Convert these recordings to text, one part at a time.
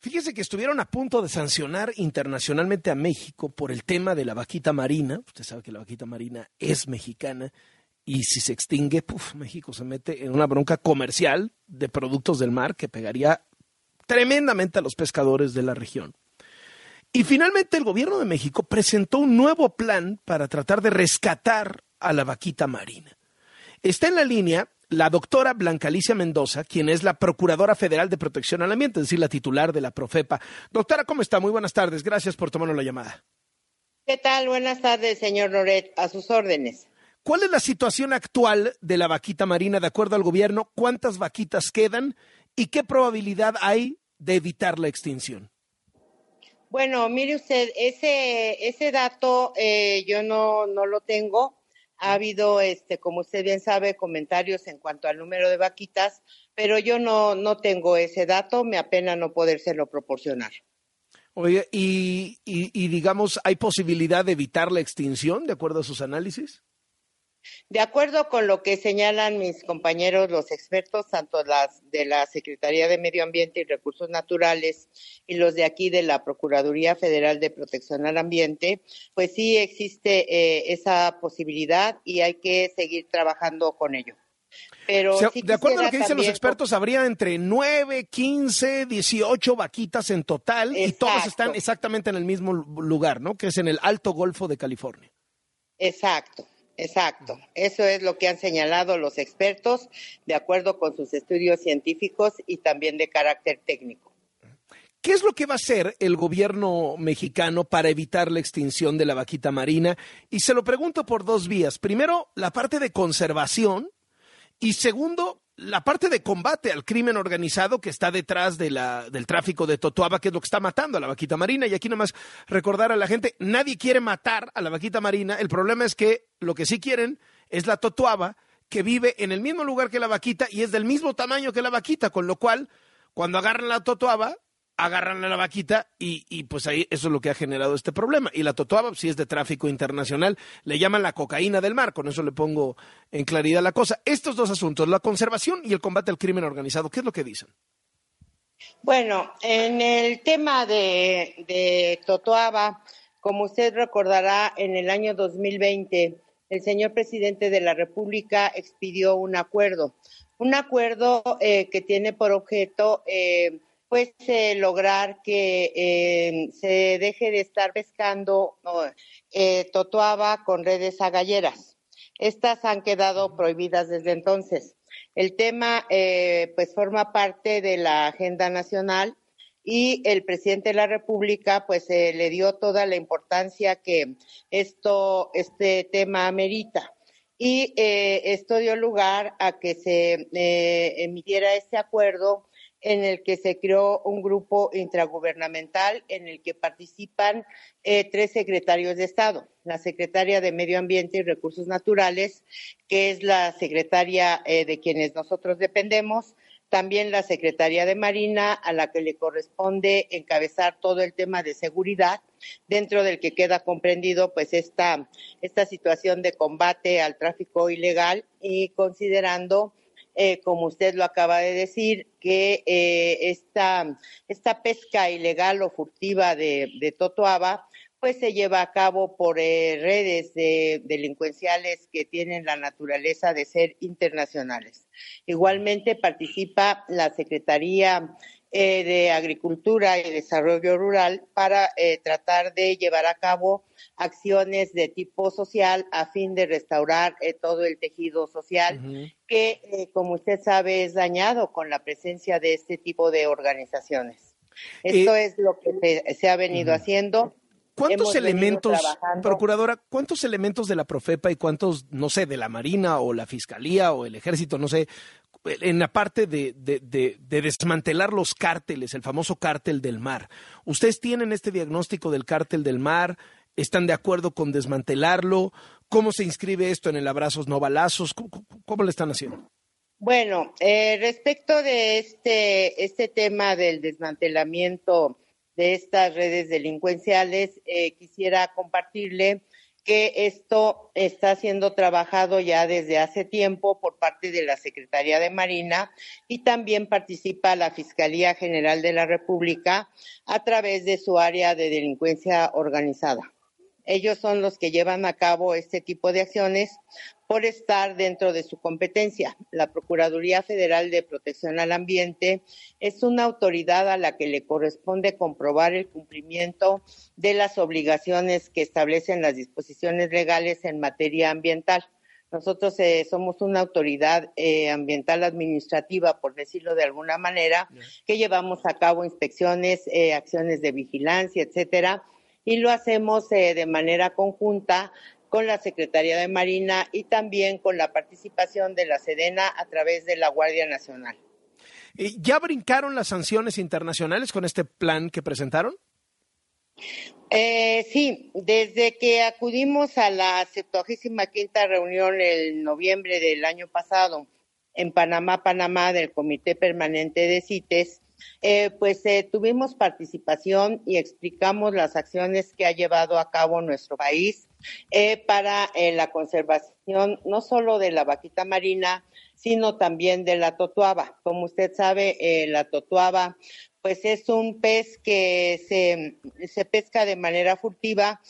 Fíjese que estuvieron a punto de sancionar internacionalmente a México por el tema de la vaquita marina. Usted sabe que la vaquita marina es mexicana y si se extingue, México se mete en una bronca comercial de productos del mar que pegaría tremendamente a los pescadores de la región. Y finalmente el gobierno de México presentó un nuevo plan para tratar de rescatar a la vaquita marina. Está en la línea la doctora Blanca Alicia Mendoza, quien es la Procuradora Federal de Protección al Ambiente, es decir, la titular de la Profepa. Doctora, ¿cómo está? Muy buenas tardes. Gracias por tomarnos la llamada. ¿Qué tal? Buenas tardes, señor Loret. A sus órdenes. ¿Cuál es la situación actual de la vaquita marina de acuerdo al gobierno? ¿Cuántas vaquitas quedan? ¿Y qué probabilidad hay de evitar la extinción? Bueno, mire usted, ese, ese dato eh, yo no, no lo tengo ha habido, este, como usted bien sabe, comentarios en cuanto al número de vaquitas, pero yo no, no tengo ese dato, me apena no podérselo proporcionar. Oye, y, y digamos, ¿hay posibilidad de evitar la extinción de acuerdo a sus análisis? De acuerdo con lo que señalan mis compañeros, los expertos, tanto las de la Secretaría de Medio Ambiente y Recursos Naturales y los de aquí de la Procuraduría Federal de Protección al Ambiente, pues sí existe eh, esa posibilidad y hay que seguir trabajando con ello. Pero de acuerdo a lo que dicen los expertos, habría entre 9, 15, 18 vaquitas en total y todas están exactamente en el mismo lugar, ¿no? Que es en el Alto Golfo de California. Exacto. Exacto, eso es lo que han señalado los expertos de acuerdo con sus estudios científicos y también de carácter técnico. ¿Qué es lo que va a hacer el gobierno mexicano para evitar la extinción de la vaquita marina? Y se lo pregunto por dos vías. Primero, la parte de conservación y segundo, la parte de combate al crimen organizado que está detrás del tráfico de Totoaba, que es lo que está matando a la vaquita marina. Y aquí nomás recordar a la gente, nadie quiere matar a la vaquita marina. El problema es que lo que sí quieren es la Totoaba, que vive en el mismo lugar que la vaquita y es del mismo tamaño que la vaquita, con lo cual, cuando agarran la Totoaba, agarran la vaquita y, y, pues ahí eso es lo que ha generado este problema. Y la totoaba, si es de tráfico internacional, le llaman la cocaína del mar, con eso le pongo en claridad la cosa. Estos dos asuntos, la conservación y el combate al crimen organizado, ¿qué es lo que dicen? Bueno, en el tema de, de Totoaba, como usted recordará, en el año 2020, el señor presidente de la República expidió un acuerdo, un acuerdo eh, que tiene por objeto eh, pues eh, lograr que eh, se deje de estar pescando eh, totoaba con redes agalleras. Estas han quedado prohibidas desde entonces. El tema pues forma parte de la agenda nacional y el presidente de la República pues le dio toda la importancia que esto este tema amerita y esto dio lugar a que se emitiera este acuerdo en el que se creó un grupo intragubernamental en el que participan eh, tres secretarios de Estado, la secretaria de Medio Ambiente y Recursos Naturales, que es la secretaria eh, de quienes nosotros dependemos, también la secretaria de Marina, a la que le corresponde encabezar todo el tema de seguridad, dentro del que queda comprendido pues esta, esta situación de combate al tráfico ilegal y considerando eh, como usted lo acaba de decir, que eh, esta, esta, pesca ilegal o furtiva de, de Totoaba pues se lleva a cabo por eh, redes de delincuenciales que tienen la naturaleza de ser internacionales. Igualmente participa la Secretaría eh, de Agricultura y Desarrollo Rural para eh, tratar de llevar a cabo acciones de tipo social a fin de restaurar eh, todo el tejido social que, como usted sabe, es dañado con la presencia de este tipo de organizaciones. Esto es lo que se, ha venido haciendo. ¿Cuántos elementos, procuradora, cuántos elementos de la Profepa y cuántos, no sé, de la Marina o la Fiscalía o el Ejército, no sé, en la parte de, desmantelar los cárteles, el famoso cártel del mar. ¿Ustedes tienen este diagnóstico del cártel del mar? ¿Están de acuerdo con desmantelarlo? ¿Cómo se inscribe esto en el abrazos no balazos? ¿Cómo, lo están haciendo? Bueno, eh, respecto de este, este tema del desmantelamiento de estas redes delincuenciales, eh, quisiera compartirle que esto está siendo trabajado ya desde hace tiempo por parte de la Secretaría de Marina y también participa la Fiscalía General de la República a través de su área de delincuencia organizada. Ellos son los que llevan a cabo este tipo de acciones por estar dentro de su competencia. La Procuraduría Federal de Protección al Ambiente es una autoridad a la que le corresponde comprobar el cumplimiento de las obligaciones que establecen las disposiciones legales en materia ambiental. Nosotros eh, somos una autoridad eh, ambiental administrativa, por decirlo de alguna manera, que llevamos a cabo inspecciones, eh, acciones de vigilancia, etcétera, y lo hacemos de manera conjunta con la Secretaría de Marina y también con la participación de la Sedena a través de la Guardia Nacional. ¿Ya brincaron las sanciones internacionales con este plan que presentaron? Eh, sí, desde que acudimos a la 75 quinta reunión el noviembre del año pasado en Panamá, Panamá, del Comité Permanente de CITES, eh, pues eh, tuvimos participación y explicamos las acciones que ha llevado a cabo nuestro país eh, para la conservación no solo de la vaquita marina, sino también de la totuaba. Como usted sabe, la totuaba pues es un pez que se, se pesca de manera furtiva,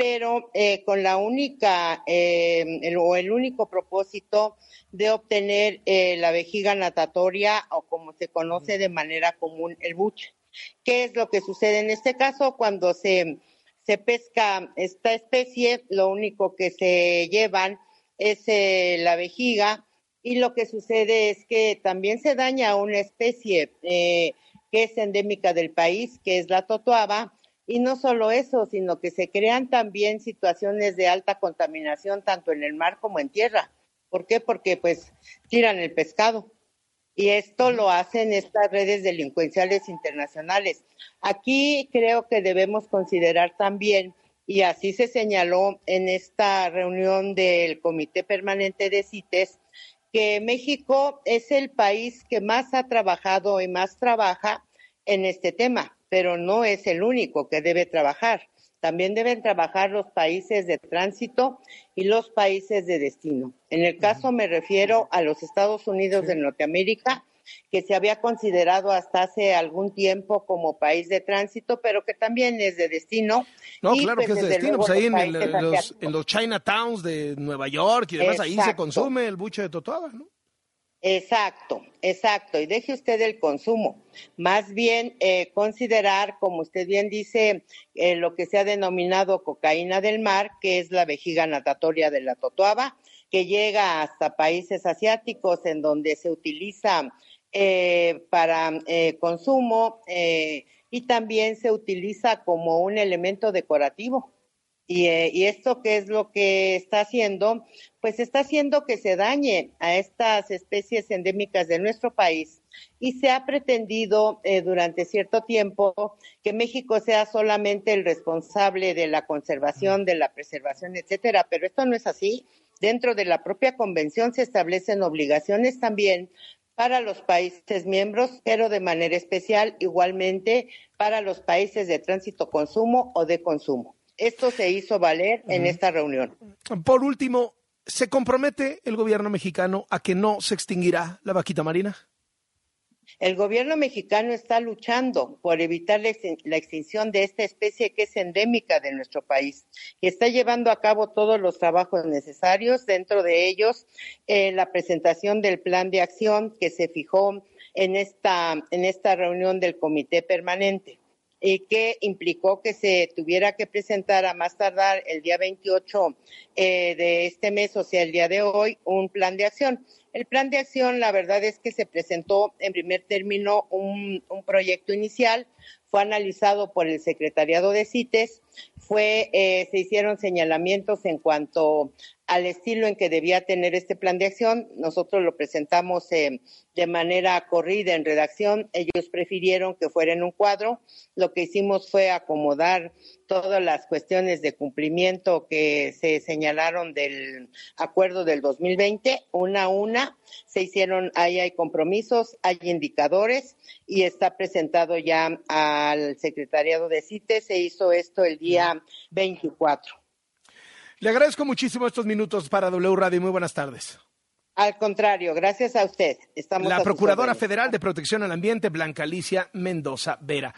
pero eh, con la única eh, o el único propósito de obtener eh, la vejiga natatoria o como se conoce de manera común el buche. ¿Qué es lo que sucede en este caso cuando se, se pesca esta especie? Lo único que se llevan es la vejiga y lo que sucede es que también se daña una especie que es endémica del país, que es la totoaba, y no solo eso, sino que se crean también situaciones de alta contaminación tanto en el mar como en tierra. ¿Por qué? Porque pues tiran el pescado. Y esto lo hacen estas redes delincuenciales internacionales. Aquí creo que debemos considerar también, y así se señaló en esta reunión del Comité Permanente de CITES, que México es el país que más ha trabajado y más trabaja en este tema pero no es el único que debe trabajar. También deben trabajar los países de tránsito y los países de destino. En el caso me refiero a los Estados Unidos de Norteamérica, que se había considerado hasta hace algún tiempo como país de tránsito, pero que también es de destino. No, claro pues, que es de destino, pues ahí en, los, en, los, Chinatowns de Nueva York y demás, ahí se consume el buche de totoaba, ¿no? Exacto, exacto. Y deje usted el consumo. Más bien eh, considerar, como usted bien dice, eh, lo que se ha denominado cocaína del mar, que es la vejiga natatoria de la totoaba, que llega hasta países asiáticos en donde se utiliza eh, para consumo y también se utiliza como un elemento decorativo. Eh, y, esto qué es lo que está haciendo? Pues está haciendo que se dañe a estas especies endémicas de nuestro país y se ha pretendido eh, durante cierto tiempo que México sea solamente el responsable de la conservación, de la preservación, etcétera, pero esto no es así. Dentro de la propia convención se establecen obligaciones también para los países miembros, pero de manera especial igualmente para los países de tránsito consumo o de consumo. Esto se hizo valer en esta reunión. Por último, ¿se compromete el gobierno mexicano a que no se extinguirá la vaquita marina? El gobierno mexicano está luchando por evitar la extinción de esta especie que es endémica de nuestro país y está llevando a cabo todos los trabajos necesarios, dentro de ellos eh, la presentación del plan de acción que se fijó en esta, en esta reunión del comité permanente y que implicó que se tuviera que presentar a más tardar el día 28 eh, de este mes, o sea, el día de hoy, un plan de acción. El plan de acción, la verdad es que se presentó en primer término un, un proyecto inicial, fue analizado por el secretariado de CITES, fue, eh, se hicieron señalamientos en cuanto al estilo en que debía tener este plan de acción. Nosotros lo presentamos eh, de manera corrida en redacción. Ellos prefirieron que fuera en un cuadro. Lo que hicimos fue acomodar todas las cuestiones de cumplimiento que se señalaron del acuerdo del 2020, una a una. Se hicieron, ahí hay compromisos, hay indicadores y está presentado ya al secretariado de CITES. Se hizo esto el día 24. Le agradezco muchísimo estos minutos para W Radio. Muy buenas tardes. Al contrario, gracias a usted. Estamos la Procuradora Federal de Protección al Ambiente, Blanca Alicia Mendoza Vera.